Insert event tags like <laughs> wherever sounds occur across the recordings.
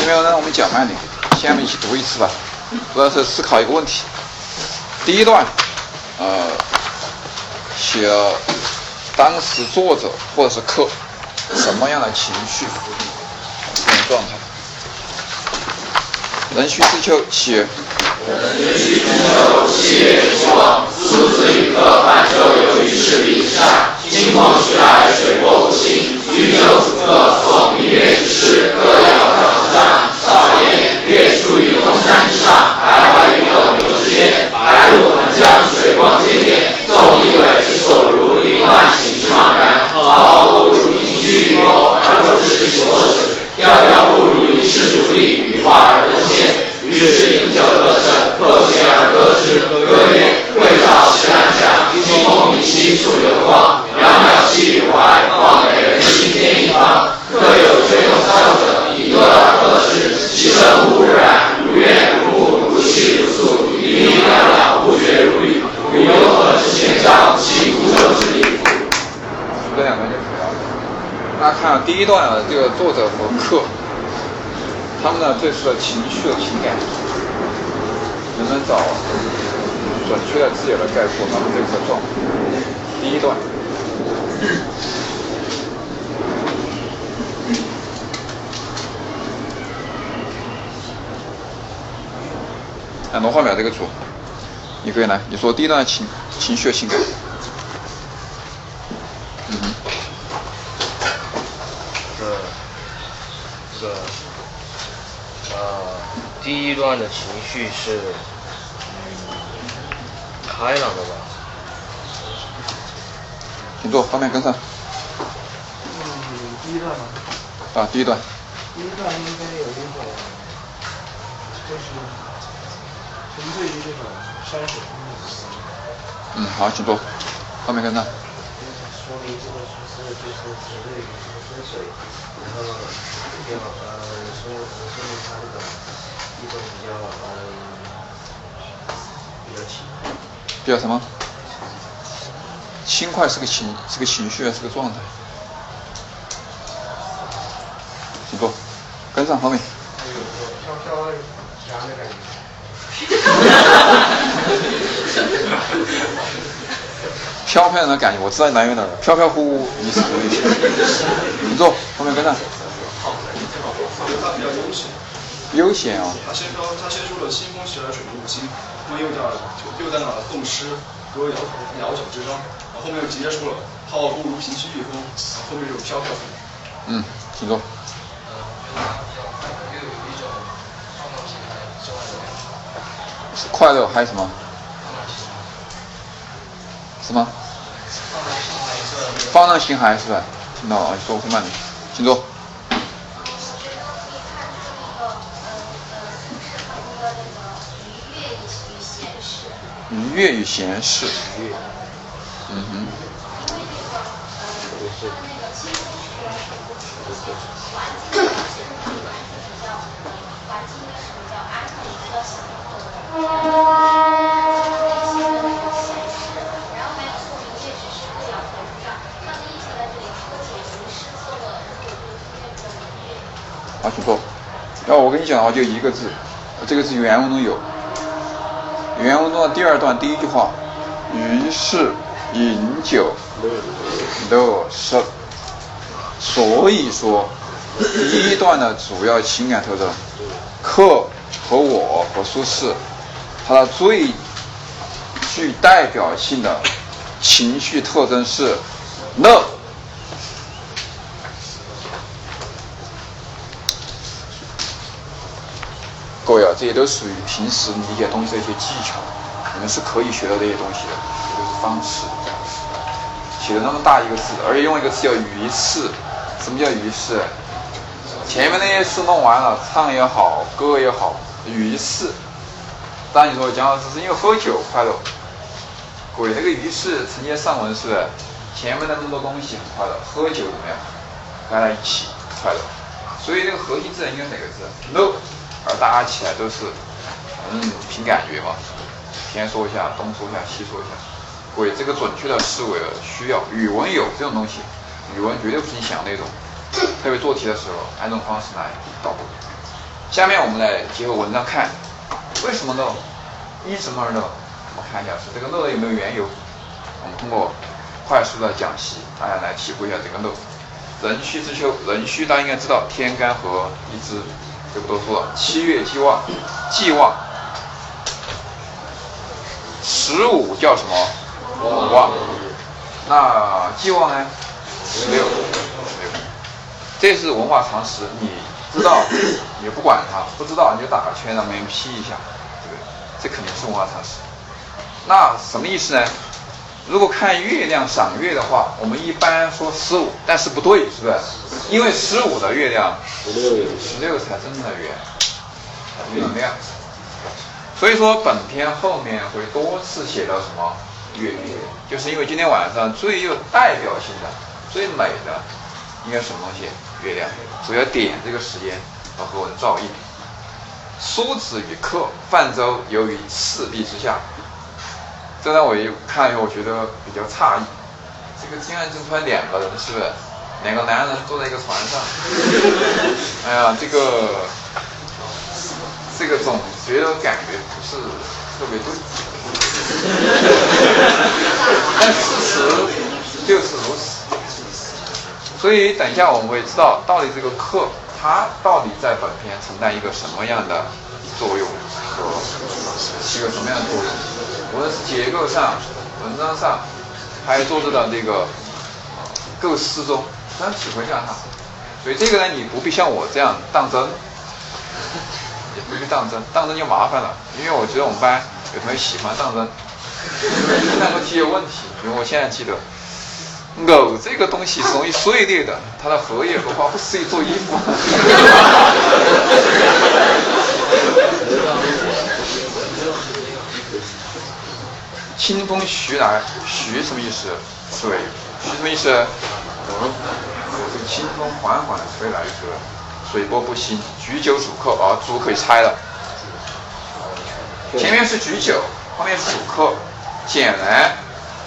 有没有人我们讲慢点？下面一起读一次吧，主要是思考一个问题。第一段，呃，写当时作者或者是客什么样的情绪、这种状态。人须知秋，写。人须知秋，七月初，苏子与客泛舟游于赤壁下，清风徐来，水波不兴。欲救此客，送明月之时，客要挑战。少年，月出于东山之上，徘徊于斗牛之间。白露横江，水光潋滟。纵一苇之所如，凌万顷之茫然。浩浩不如凭虚与谋，而不知所止。调调不如遗世独立，羽化而登仙。于是饮酒乐甚，客谢而歌之。歌曰：桂棹石南响，清风明兮溯流光。渺渺兮予怀，望美人心天一方。客有吹动箫者，以歌而和之。其声无污染，如怨如慕，如泣如诉，明明了了，不绝如律。予由何之弦张，其鼓手之理乎？这两段就可以了。大家看第一段啊，这个作者和客，他们呢这次的情绪的情感，能不能找准确的字眼来概括他们这次的状？第一段。哎罗画表这个组，你可以来，你说第一段情情绪情感。嗯哼。这个这个呃，第一段的情绪是嗯开朗的吧？请坐，方便跟上。嗯，第一段吗？啊，第一段。第一段应该有一种，就是纯粹于这种山水风景。嗯，好，请坐，方便跟上。说明这个是是就是只对于这个山水，然后呃说说明他这个比较比较轻。比较什么？轻快是个情，是个情绪还，是个状态。请坐，跟上，后面。飘飘的感觉。我知道你来源哪儿，飘飘忽忽，你是属于。请坐，后面跟上。它比较悠闲。悠闲啊。他先说，他先说了“清风徐来，水波不兴”，那么又在又在那动诗，歌谣窈窕之章，然后后面又直接说了“浩浩乎如凭虚御风”，后面又飘飘。嗯，请坐。是快乐还有什么？什么？放浪形骸是吧？听到了，说慢点，请坐。愉悦与闲适。嗯哼。啊，请坐。那我跟你讲的话就一个字，这个字原文中有。原文中的第二段第一句话，于是饮酒乐甚。所以说，第一段的主要情感特征，客和我和苏轼，它的最具代表性的情绪特征是乐。各位啊，这些都属于平时理解东西的一些技巧，你们是可以学到这些东西的，这都是方式。写的那么大一个字，而且用一个词叫于是。什么叫于是？前面那些事弄完了，唱也好，歌也好，于是。当然你说蒋老师是因为喝酒快乐。鬼，那个于是承接上文是前面的那么多东西很快乐，喝酒怎么样？大家一起快乐。所以这个核心字应该哪个字？no。而大家起来都是，嗯，凭感觉嘛，先说一下，东说一下，西说一下。鬼，这个准确的思维需要，语文有这种东西，语文绝对不是你想那种，特别做题的时候，按这种方式来导。下面我们来结合文章看，为什么漏？因什么而漏？我们看一下是这个漏的有没有缘由？我们通过快速的讲析，大家来体会一下这个漏。壬戌之秋，壬戌大家应该知道天干和地支，就不多说了。七月既旺，既旺。十五叫什么？旺。那既旺呢？十六。这是文化常识，你知道 <laughs> 也不管它，不知道你就打个圈让别人批一下，对不对？这肯定是文化常识。那什么意思呢？如果看月亮赏月的话，我们一般说十五，但是不对，是不是？因为十五的月亮，十六，十六才真正的圆，月亮。所以说本篇后面会多次写到什么月月，就是因为今天晚上最有代表性的、最美的应该什么东西？月亮。主要点这个时间和和我的照应。苏子与客，泛舟游于赤壁之下。这让我一看以后，我觉得比较诧异。这个竟然就出来两个人，是不是？两个男人坐在一个船上。<laughs> 哎呀，这个。这个总觉得感觉不是特别对，<laughs> 但事实就是如此。所以等一下我们会知道，到底这个课它到底在本片承担一个什么样的作用，和起个什么样的作用？无论是结构上、文章上，还有作者的这个构思中，咱体会一下它。所以这个呢，你不必像我这样当真。<laughs> 也不必当真，当真就麻烦了。因为我觉得我们班有同学喜欢当真，但问题有问题。因为我现在记得，藕这个东西是容易碎裂的，它的荷叶和花不适宜做衣服。<laughs> 清风徐来，徐什么意思？水。徐什么意思？嗯，这个清风缓缓的吹来是。水波不兴，举酒主客，啊，主可以拆了。前面是举酒，后面是主客，显然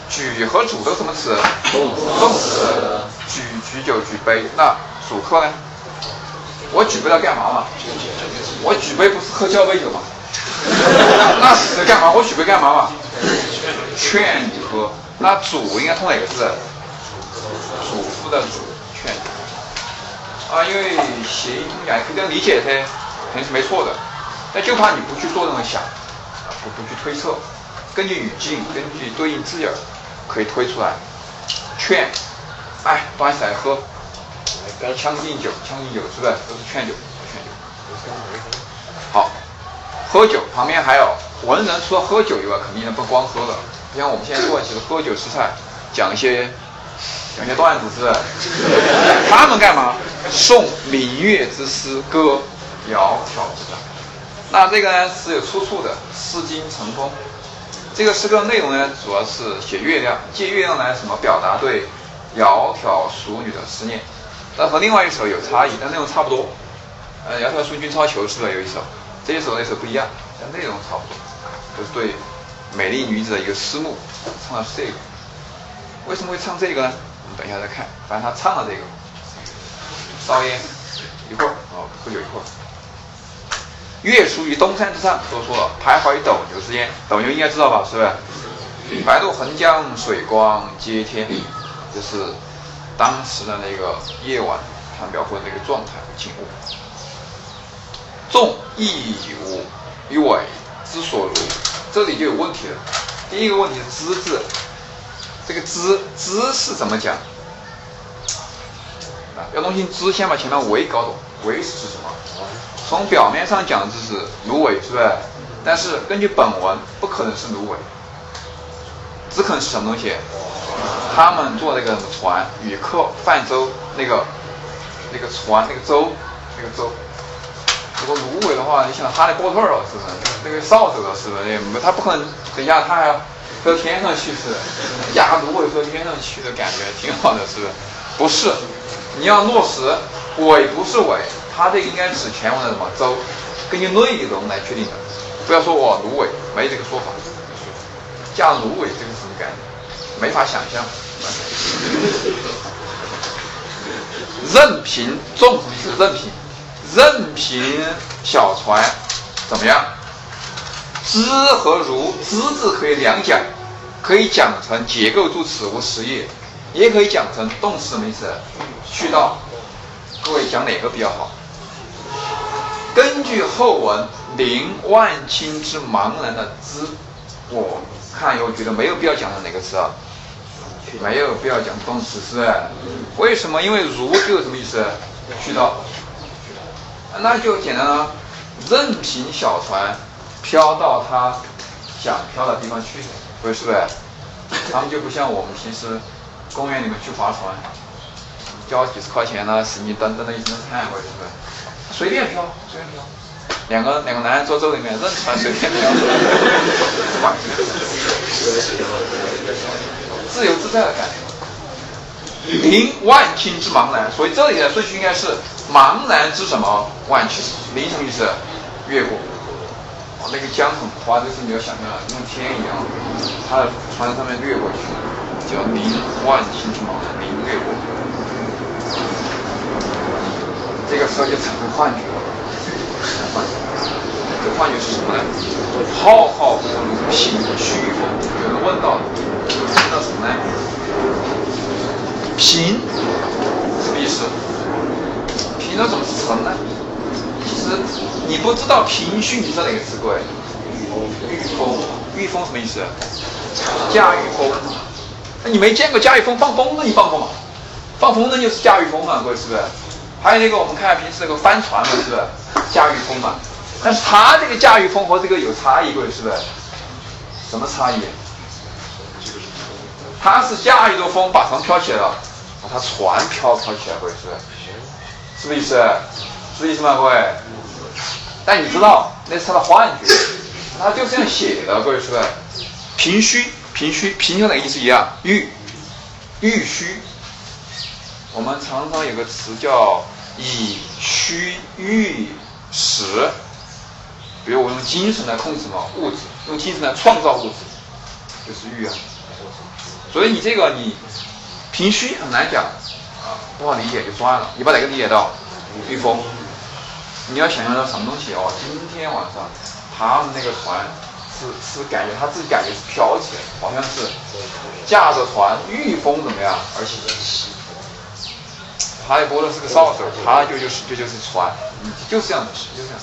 举和主都什么词？动词。举举酒举杯，那主客呢？我举杯要干嘛嘛？我举杯不是喝交杯酒吗？<laughs> 那死干嘛？我举杯干嘛嘛？劝你喝。那主应该通哪个字？主妇的主，劝。啊，因为谐音呀，可以这样理解噻，肯定是没错的。但就怕你不去做这么想，啊，不不去推测，根据语境，根据对应字眼儿，可以推出来。劝，哎，端起来喝。将进酒，将进酒是不是都是劝酒？劝酒。好，喝酒旁边还有文人，除了喝酒以外，肯定不光喝了。像我们现在做其实喝酒吃菜，讲一些。讲一些段子是，他们干嘛？诵明月之诗歌，窈窕之章。那这个呢是有出处的，《诗经·乘风》。这个诗歌内容呢，主要是写月亮，借月亮来什么表达对窈窕淑女的思念。但和另外一首有差异，但内容差不多。呃，窈窕淑女君超求是不是有一首？这一首那首不一样，但内容差不多，就是对美丽女子的一个思慕，唱的是这个。为什么会唱这个呢？我们等一下再看，反正他唱了这个，烧烟一会儿，哦，喝酒一会儿。月出于东山之上，都说了，徘徊于斗牛之间，斗牛应该知道吧？是不是？白渡横江，水光接天，就是当时的那个夜晚，他描绘的那个状态和景物。纵亦无于尾之所如，这里就有问题了。第一个问题是之字。这个知知是怎么讲？啊，要弄清知，先把前面为搞懂。为是什么？从表面上讲就是芦苇，是不是？但是根据本文，不可能是芦苇，只可能是什么东西？他们坐那个船，旅客泛舟，那个那个船，那个舟，那个舟。如果芦苇的话，你想哈利波特了，是不是？那个扫帚了，是不是？他不可能，等一下他还要。飞天上去是，压，芦苇飞天上去的感觉挺好的，是不是？不是，你要落实尾不是尾，它这应该指全文的什么周，根据内容来确定的。不要说我芦苇，没这个说法。加芦苇这个什么感觉？没法想象。任凭，重什么意思？任凭，任凭小船怎么样？知和如，知字可以两讲，可以讲成结构助词无实义，也可以讲成动词什么意思？去到。各位讲哪个比较好？根据后文“临万顷之茫然”的“知”，我看以后觉得没有必要讲成哪个词啊？没有必要讲动词是？为什么？因为“如”就什么意思？去到。那就简单了，任凭小船飘到他想飘的地方去，不是不是？他们就不像我们平时公园里面去划船。交几十块钱呢，使你蹬蹬的一声喊过去是不是？随便飘，随便飘。两个两个男人坐舟里面，任船随便飘，自由自在的感觉。临万顷之茫然，所以这里的顺序应该是茫然之什么万顷？临什么意思？越过。哦，那个江很宽，就是你要想象，像天一样，他的船上面掠过去，叫临万顷之茫然，临越过。这个时候就产生幻觉了，幻觉。这幻觉是什么呢？浩浩如凭虚风。有人问到，问到什么呢？凭什么意思？凭了怎么是成呢？其实你不知道平虚，你知道哪个词？各位？御风。御风什么意思？驾驭风。那你没见过驾驭风放风筝？你放过吗？放风筝就是驾驭风嘛，各位是不是？还有那个我们看平时那个帆船嘛，是不是驾驭风嘛？但是它这个驾驭风和这个有差异，各位是不是？什么差异？它是驾驭着风把船飘起来了，把它船飘飘起来，各位是不是？是不是意思？是意思吗，各位？但你知道那是他的幻觉，他就这样写的，各位是不是？平虚，平虚，平就哪个意思一样？欲，欲虚。我们常常有个词叫以虚御实，比如我用精神来控制什么物质，用精神来创造物质，就是欲啊。所以你这个你平虚很难讲啊，不好理解就算了。你把哪个理解到？御风，你要想象到什么东西哦？今天晚上他们那个船是是感觉他自己感觉是飘起来，好像是驾着船御风怎么样？而且。哈利波特是个扫帚，他就就是这就是船，就是这样子，就是这样，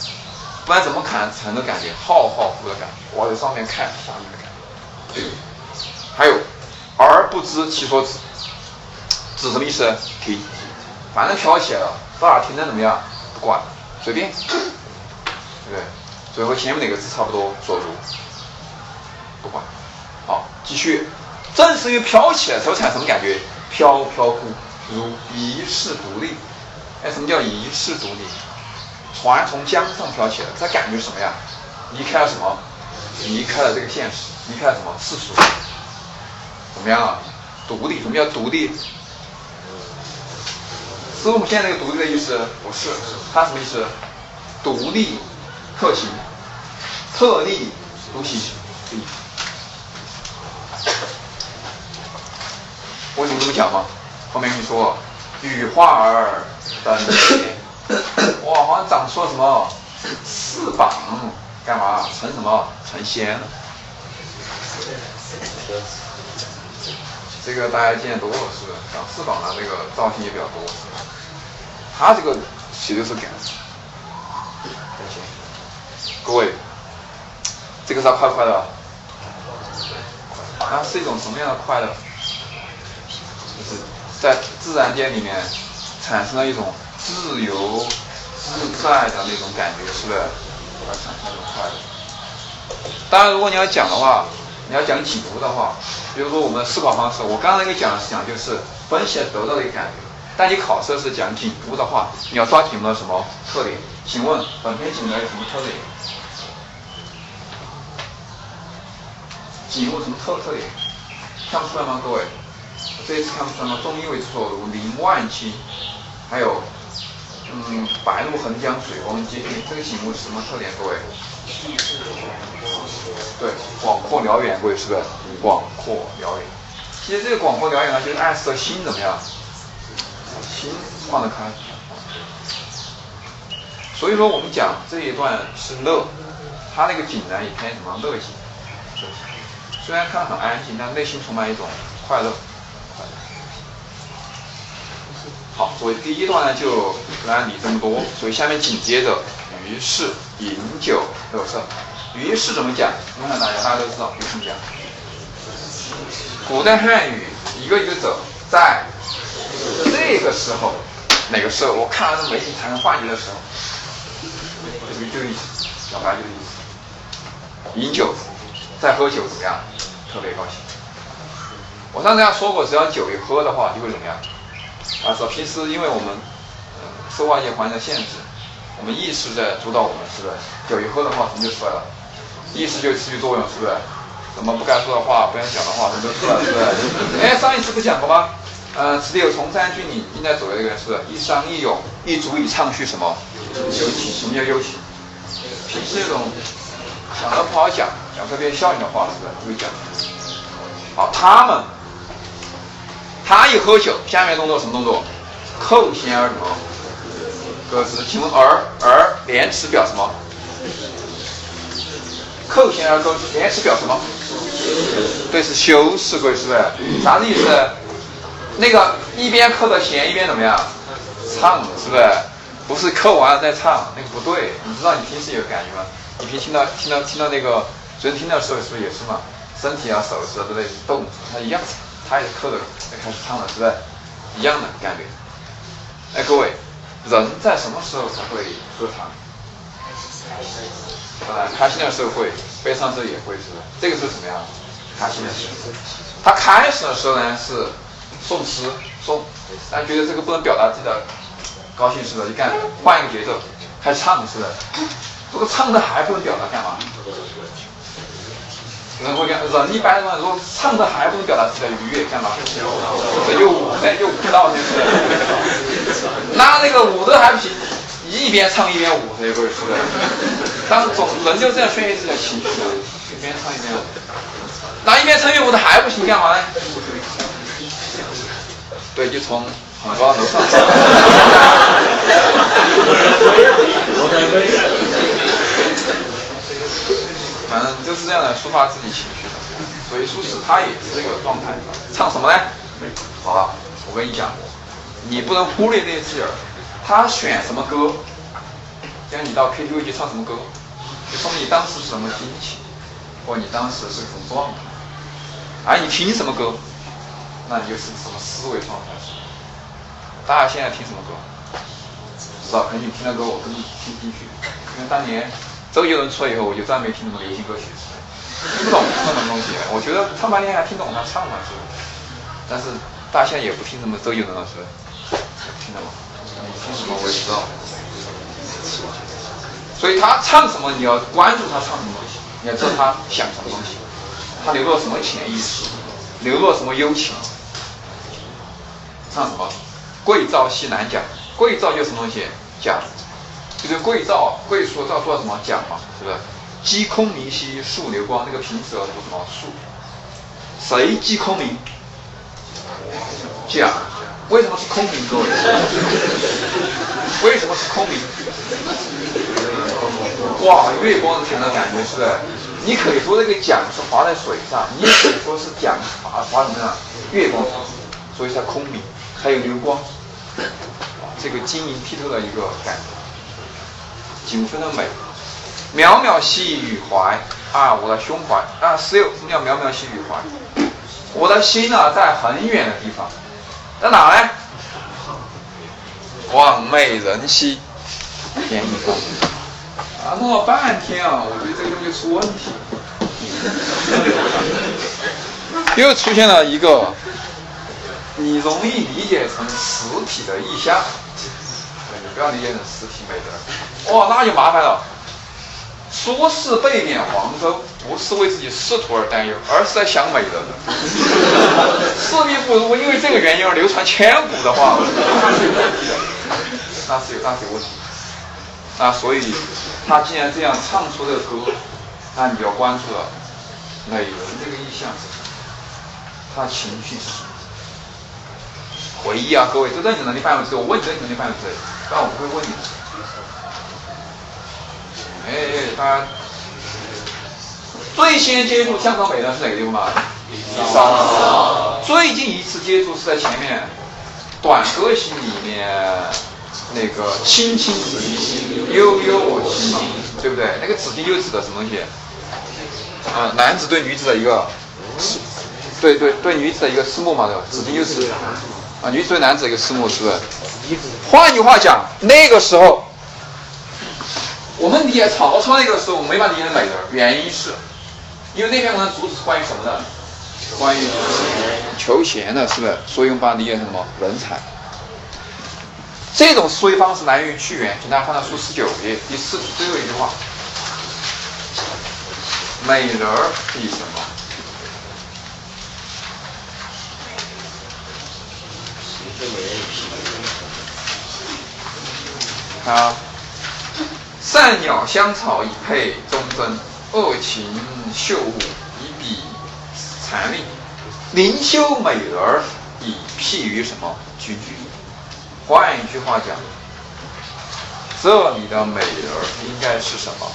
不然怎么看成的感觉浩浩乎的感觉？我在上面看下面的感觉。还有，而不知其所指，指什么意思？停，反正飘起来了，到哪停的怎么样？不管，随便，对不对？所以和前面那个字差不多，所如，不管。好，继续，正是因为飘起来才会产生什么感觉？飘飘忽。如遗世独立，哎，什么叫遗世独立？船从江上飘起来，它感觉什么呀？离开了什么？离开了这个现实，离开了什么世俗？怎么样啊？独立？什么叫独立？是我们现在这个独立的意思？不是，它什么意思？独立特行，特立独行。为什么这么讲吗？后面跟你说，羽化而登天，<laughs> 哇，好像长出了什么翅膀，干嘛？成什么？成仙了。这个大家见多了，是不是？长翅膀的这个造型也比较多。他这个写的是感各位，这个是快快乐？它是一种什么样的快乐？就是。在自然界里面产生了一种自由自在的那种感觉，是不是？而产生一种快乐。当然，如果你要讲的话，你要讲景物的话，比如说我们的思考方式，我刚才给讲的是讲就是分析得到的一个感觉。但你考试是讲景物的话，你要抓景物的什么特点？请问本篇景物有什么特点？景物什么特特点？看不出来吗，各位？这一次看不出来吗？中医为所如临万顷，还有，嗯，白露横江水光接天，这个景物是什么特点？各位？对，广阔辽远，各位是不是？广阔辽远。其实这个广阔辽远呢，就是暗示着心怎么样？心放得开。所以说我们讲这一段是乐，它那个景呢也偏什么乐景，虽然看很安静，但内心充满一种快乐。好，所以第一段呢就不按理这么多，所以下面紧接着于是饮酒乐色。于是怎么讲？我想大家大家都知道于是怎么讲。古代汉语一个一个走，在这个时候，哪个时候？我看完这美景才能化解的时候，就是这个意思，表达这个意思。饮酒，再喝酒怎么样？特别高兴。我上次要说过，只要酒一喝的话，就会怎么样？啊，说平时因为我们受外界环境的限制，我们意识在主导我们，是不是？酒一喝的话，什么就出来了？意识就失去作用，是不是？什么不该说的话、不该讲的话，什么都出来了，是不是？<laughs> 哎，上一次不讲过吗？呃，此地有崇山峻岭，应该走的这个是一觞一咏，一足以畅叙什么？幽情。什么叫幽情？平时那种讲的不好讲，讲特别效应的话，是不是？会讲。好，他们，他一喝酒，下面动作什么动作？扣弦而得。歌词，请问而而连词表什么？扣弦而歌，连词表什么？对，是修饰句，是不是？啥子意思？那个一边扣着弦，一边怎么样？唱，是不是？不是扣完了再唱，那个不对。你知道你平时有感觉吗？你平时听到听到听到那个，昨天听到的时候是不是也是嘛？身体啊、手势啊都在动，它一样，他也是扣着在开始唱了，是不是？一样的感觉。哎，各位，人在什么时候才会喝茶？啊，开心的时候会，悲伤的时候也会，是不是？这个是什么样？开心的时候。他开始的时候呢是诵诗诵，但觉得这个不能表达自己的高兴，是不是？就干换一个节奏，开始唱，是不是？如果唱的还不能表达，干嘛？人会干，人一般的话，如果唱的还不能表达自己的愉悦，干嘛？又舞，那就舞蹈，就是那那个舞的还不行，一边唱一边舞，这个是不是？当总人就这样宣泄自己的情绪，一边唱一边舞。那一边唱一边舞的还不行，干嘛呢？对，就从很高楼上。反正就是这样的抒发自己情绪的，所以苏轼他也是这个状态。唱什么呢？好了，我跟你讲，你不能忽略这些字儿。他选什么歌，像你到 KTV 去唱什么歌，就说明你当时是什么心情，或你当时是什么状态。而你听什么歌，那你就是什么思维状态。大家现在听什么歌？知道，肯定听的歌我根本听不进去，因为当年。周杰伦出来以后，我就再没听什么流行歌曲，听不懂唱什么东西。我觉得唱半天还听懂他唱嘛是不，但是大象也不听什么周杰伦的是，听到吗？你听什么我也不知道。所以他唱什么你要关注他唱什么东西，你要知道他想什么东西，他流露什么潜意识，流露什么幽情。唱什么？贵造戏难讲，贵造就什么东西？讲。就是桂照，贵说照说什么讲嘛，是不是？击空明兮溯流光，那个平时要读什么溯？谁击空明？讲。为什么是空明？各位？为什么是空明？哇，月光前的感觉是不是？你可以说这个桨是划在水上，你也可以说是桨划划什么样？月光上，所以才空明，还有流光，这个晶莹剔透的一个感觉。景分的美，渺渺兮予怀啊！我的胸怀啊，十六什么叫渺渺兮予怀？我的心呢，在很远的地方，在哪呢？望美人兮天一方。啊，弄了半天啊，我觉得这个东西出问题，又出现了一个你容易理解成实体的意象。不要理解成实体美德，哇，那就麻烦了。说是被贬黄州，不是为自己仕途而担忧，而是在想美人。<laughs> 势必不如因为这个原因而流传千古的话，<laughs> 那是有那是有问题。那所以他既然这样唱出这个歌，那你要关注了美人这个意象是什么？他情绪是什么？回忆啊，各位，都在你能力范围之内。我问你，在你能力范围之内，但我不会问你。哎，他，最先接触香港美的是哪个地方嘛？最近一次接触是在前面《短歌行》里面那个“青青子衿，悠悠我心”，对不对？那个子衿又指的什么东西？啊，男子对女子的一个，对对对女子的一个思慕嘛，对吧？子衿又是啊，女子对男子的一个思慕，是不是？换句话讲，那个时候。我们理解曹操那个时候没法理解美人，原因是，因为那篇文章主旨是关于什么的？关于求贤的，是不是？所以我们把它理解成什么？人才。这种思维方式来源于屈原，请大家翻到书十九页第四句最后一句话：美人儿比什么？啊。善鸟香草以配忠贞，恶禽秀物以比残令。灵修美人以譬于什么？君。换一句话讲，这里的美人应该是什么？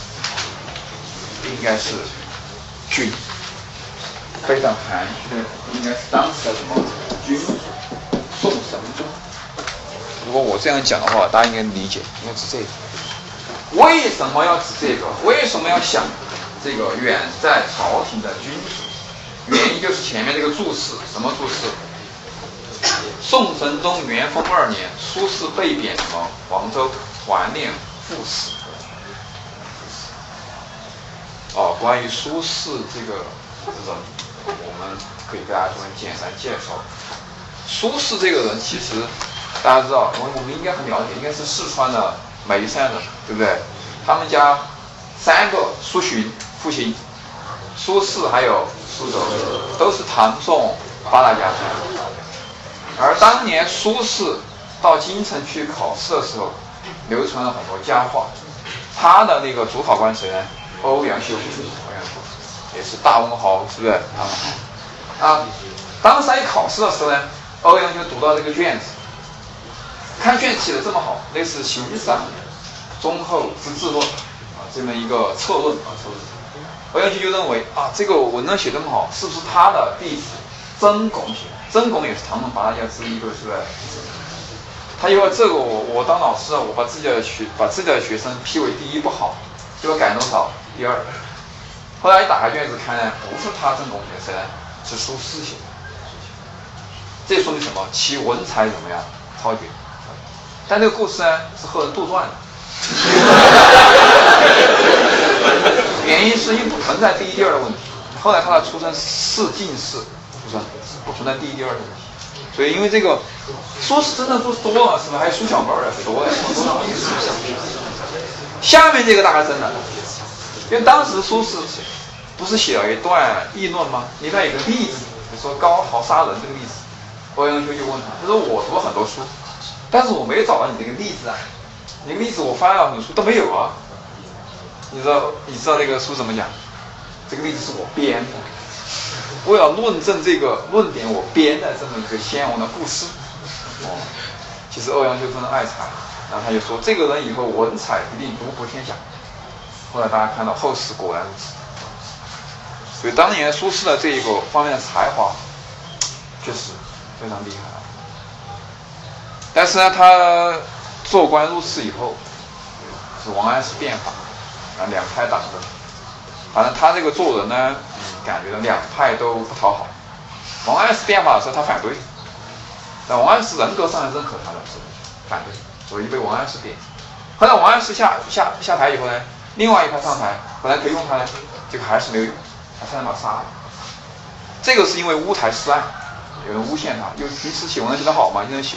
应该是君，非常含蓄的，应该是当时的什么君主宋神宗。如果我这样讲的话，大家应该理解，应该是这个。为什么要指这个？为什么要想这个远在朝廷的君主？原因就是前面这个注释，什么注释？宋神宗元丰二年，苏轼被贬什么黄州团练副使。哦，关于苏轼这个人，我们可以给大家做简单介绍。苏轼这个人，其实大家知道，我我们应该很了解，应该是四川的。眉山人，对不对？他们家三个苏洵、父亲苏轼还有苏辙，都是唐宋八大家族。而当年苏轼到京城去考试的时候，流传了很多佳话。他的那个主考官谁呢？欧阳修，欧阳修也是大文豪，是不是？啊，当时一考试的时候呢，欧阳修读到这个卷子。看卷写的这么好，类似《形散》《忠厚之治论》啊，这么一个策论啊，策论。欧阳修就认为啊，这个文章写这么好，是不是他的弟子曾巩写？曾巩也是唐宋八大家之一，对不对？他因为这个，我我当老师啊，我把自己的学把自己的学生批为第一不好，结果改多少？第二。后来一打开卷子看呢，不是他曾巩写，的？是苏轼写的。这说明什么？其文采怎么样？超绝。但这个故事呢，是后人杜撰的。原因是因为不存在第一、第二的问题。后来他的出生是进士出身，不存在第一、第二的问题。所以因为这个，苏轼真的书多了，是吧？还有苏小门的多呀。下面这个大概真的，因为当时苏轼不是写了一段议论吗？里面有个例子，就说高豪杀人这个例子。欧阳修就问他，他说我读了很多书。但是我没有找到你这个例子啊，你个例子我翻了很多书都没有啊。你知道你知道那个书怎么讲？这个例子是我编的，为了论证这个论点，我编的这么一个先王的故事。哦，其实欧阳修真的爱才，然后他就说这个人以后文采一定独步天下。后来大家看到后世果然如此，所以当年苏轼的这一个方面的才华确实非常厉害。但是呢，他做官入仕以后，是王安石变法，啊，两派党争。反正他这个做人呢，感觉到两派都不讨好。王安石变法的时候，他反对；但王安石人格上认可他的时候，反对，所以被王安石贬。后来王安石下下下台以后呢，另外一派上台，本来可以用他呢，结果还是没有用，他差点把他杀了。这个是因为乌台诗案，有人诬陷他，因为平时写文章写得好嘛，经常写。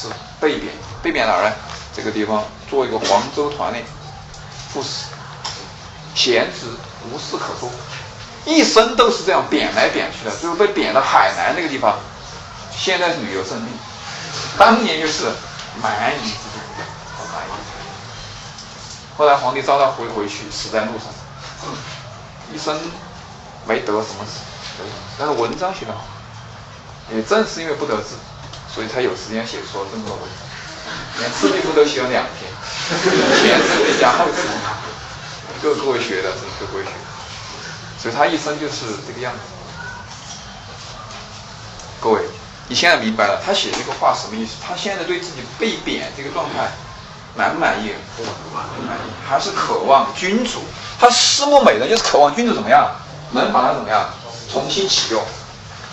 是被贬，被贬哪儿呢？这个地方做一个黄州团练副使，闲职无事可做，一生都是这样贬来贬去的，最后被贬到海南那个地方，现在是旅游胜地，当年就是蛮夷之都，蛮夷。后来皇帝召他回回去，死在路上，一生没得什么死，但是文章写得好，也正是因为不得志。所以他有时间写出这么多文章，连《赤壁赋》都写了两篇，前赤壁加后赤壁。各各位学的，是各位学的，所以他一生就是这个样子。各位，你现在明白了他写这个话什么意思？他现在对自己被贬这个状态满不满意？不满意，还是渴望君主？他思慕美人，就是渴望君主怎么样，能把他怎么样重新启用，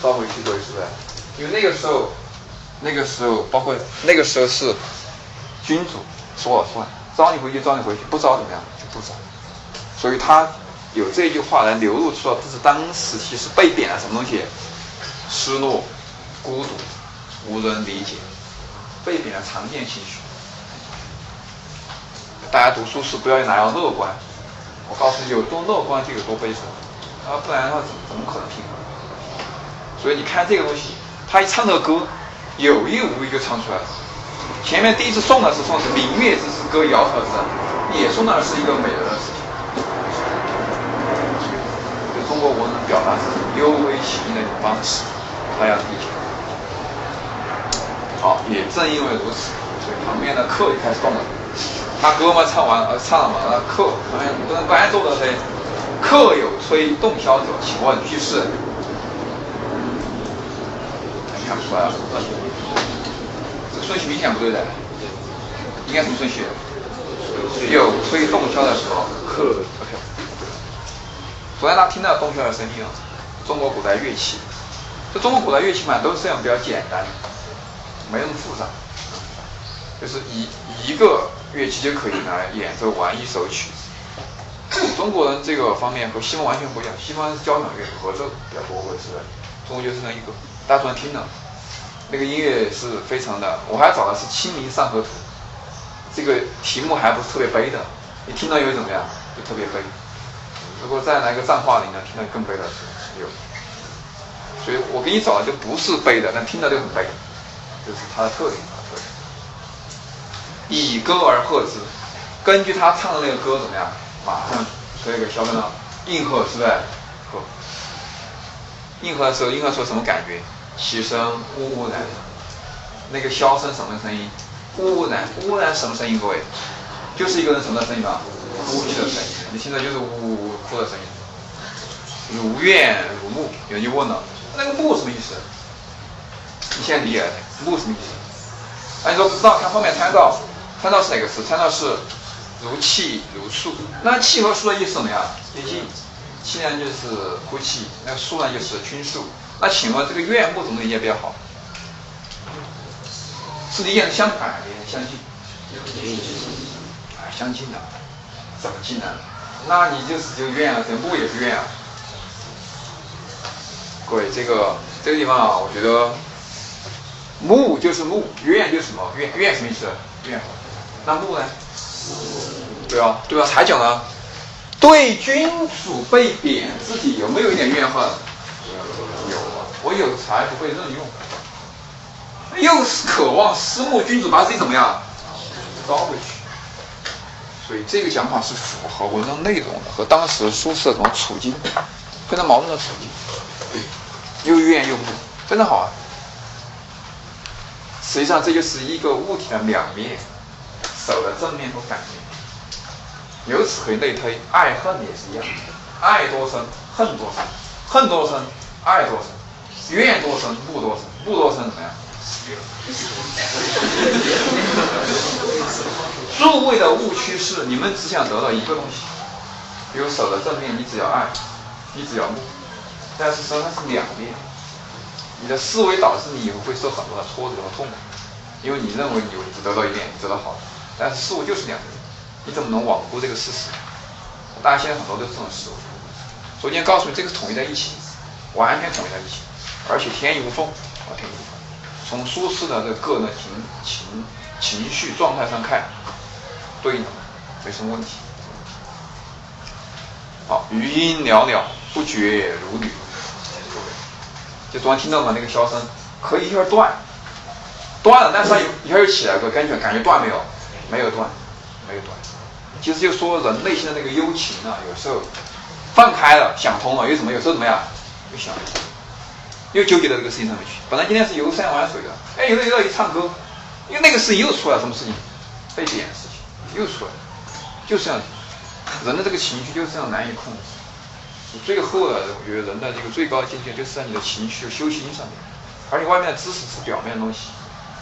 召回去，各位是不是？因为那个时候，那个时候包括那个时候是君主说了算，招你回去，招你回去，不招怎么样就不招。所以他有这句话来流露出了，这是当时其实被贬了什么东西？失落、孤独、无人理解，被贬的常见情绪。大家读书是不要拿要乐观，我告诉你，有多乐观就有多悲伤，啊，不然的话怎怎么可能平衡？所以你看这个东西。他一唱这个歌，有意无意就唱出来了。前面第一次送的是送的是明月之时，歌窈窕之，也送的是一个美人的事情。就中国文人表达自己幽微情意的一种方式，大家理解。好，也正因为如此，所以旁边的客也开始动了。他歌嘛唱完，呃，唱了嘛，那客旁边不能伴奏的谁？客有吹洞箫者，请问居士。看不出来啊，这个顺序明显不对的，应该什么顺序？有吹洞箫的时候，客。昨天大家听到洞箫的声音啊，中国古代乐器，这中国古代乐器嘛，都是这样比较简单，没那么复杂，就是一一个乐器就可以来演奏完一首曲子。中国人这个方面和西方完全不一样，西方是交响乐合奏比较多，或者是中国就是那一个。大家昨天听了，那个音乐是非常的，我还找的是《清明上河图》，这个题目还不是特别悲的，你听到以为怎么样？就特别悲。如果再来个藏化林呢，听到更悲的有。所以我给你找的就不是悲的，但听到就很悲，这是它的特点。以歌而和之，根据他唱的那个歌怎么样？马上这个小跟了，应和是不是？和。应和的时候，应和说什么感觉？其声呜呜然，那个箫声什么声音？呜呜然，呜呜然什么声音？各位，就是一个人什么的声音吧？呼吸的声音。你听着就是呜呜呜哭的声音。如怨如慕。有人就问了，那个慕什么意思？你现在理解了慕什么意思？哎，你说不知道，看后面参照，参照是哪个词？参照是如泣如诉。那泣和诉的意思什么呀？接近。气呢就是呼气，那个诉呢就是倾诉。那请问这个怨木怎么理解比较好？是理解相反的，相近？啊，相近的，怎么近呢？那你就是这个怨啊，这木也是怨啊。各位，这个这个地方啊，我觉得木就是木，怨就是什么？怨怨什么意思？怨。那木呢？对啊，对啊，才讲了。对君主被贬，自己有没有一点怨恨？有啊，我有才不被任用，又是渴望思慕君主把自己怎么样招回去。所以这个讲法是符合文章内容的，和当时苏轼的这种处境非常矛盾的处境，又怨又慕，非常好啊。实际上这就是一个物体的两面，手的正面和反面。由此可以类推，爱恨也是一样，爱多深，恨多深，恨多深，爱多深，怨多深，慕多深，慕多深怎么样？诸位的误区是，你们只想得到一个东西，比如手的正面，你只要爱，你只要慕，但是实际上是两面。你的思维导致你以后会受很多的挫折和痛苦，因为你认为你只得到一面，你得到好的，但是事物就是两面。你怎么能罔顾这个事实？大家现在很多都是这种思维。昨天告诉你，这个统一在一起，完全统一在一起，而且天衣无缝，啊，天衣无缝。从苏轼的这个人的情情情绪状态上看，对应的没什么问题。好，余音袅袅，不绝如缕。就昨天听到了那个箫声，可以一下断，断了，但是它一下又起来过，感觉感觉断没有？没有断，没有断。其实就说人内心的那个幽情啊，有时候放开了想通了，又怎么有时候怎么样又想，又纠结到这个事情上面去。本来今天是游山玩水的，哎，游着游着一唱歌，因为那个事情又出来什么事情，被贬的事情又出来了，就是这样。人的这个情绪就是这样难以控制。最后啊，我觉得人的这个最高境界就是在你的情绪修心上面，而且外面的知识是表面的东西，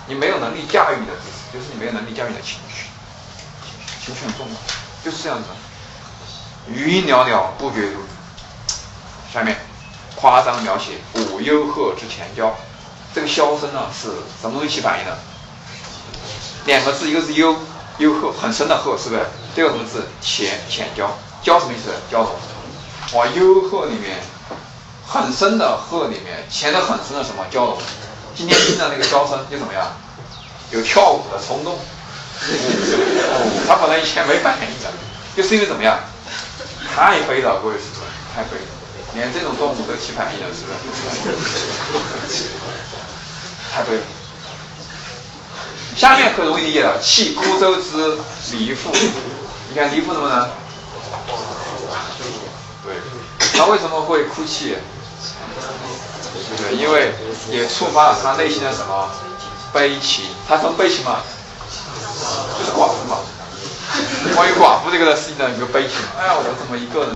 你没有能力驾驭你的知识，就是你没有能力驾驭你的情绪，情绪很重要，就是这样子。余音袅袅不绝如下面夸张描写五幽壑之前交，这个箫声呢是什么东西起反应的？两个字，一个是幽，幽壑很深的壑，是不是？第二个什么字？浅浅交，交什么意思？交融。哇，幽壑里面很深的壑里面，潜的很深的什么？交融。今天听的那个箫声就怎么样？有跳舞的冲动。<laughs> 他本来以前没反应的，就是因为怎么样？太悲了，各位师傅，太悲了，连这种动物都起反应了，是不是？太悲了。下面很容易理解了，泣孤舟之离妇。你看离妇什么呢？对，他为什么会哭泣？对不对？因为也触发了他内心的什么悲情？他什么悲情嘛？就是寡妇嘛。关于寡妇这个事情呢，有个悲情。哎呀，我怎么一个人。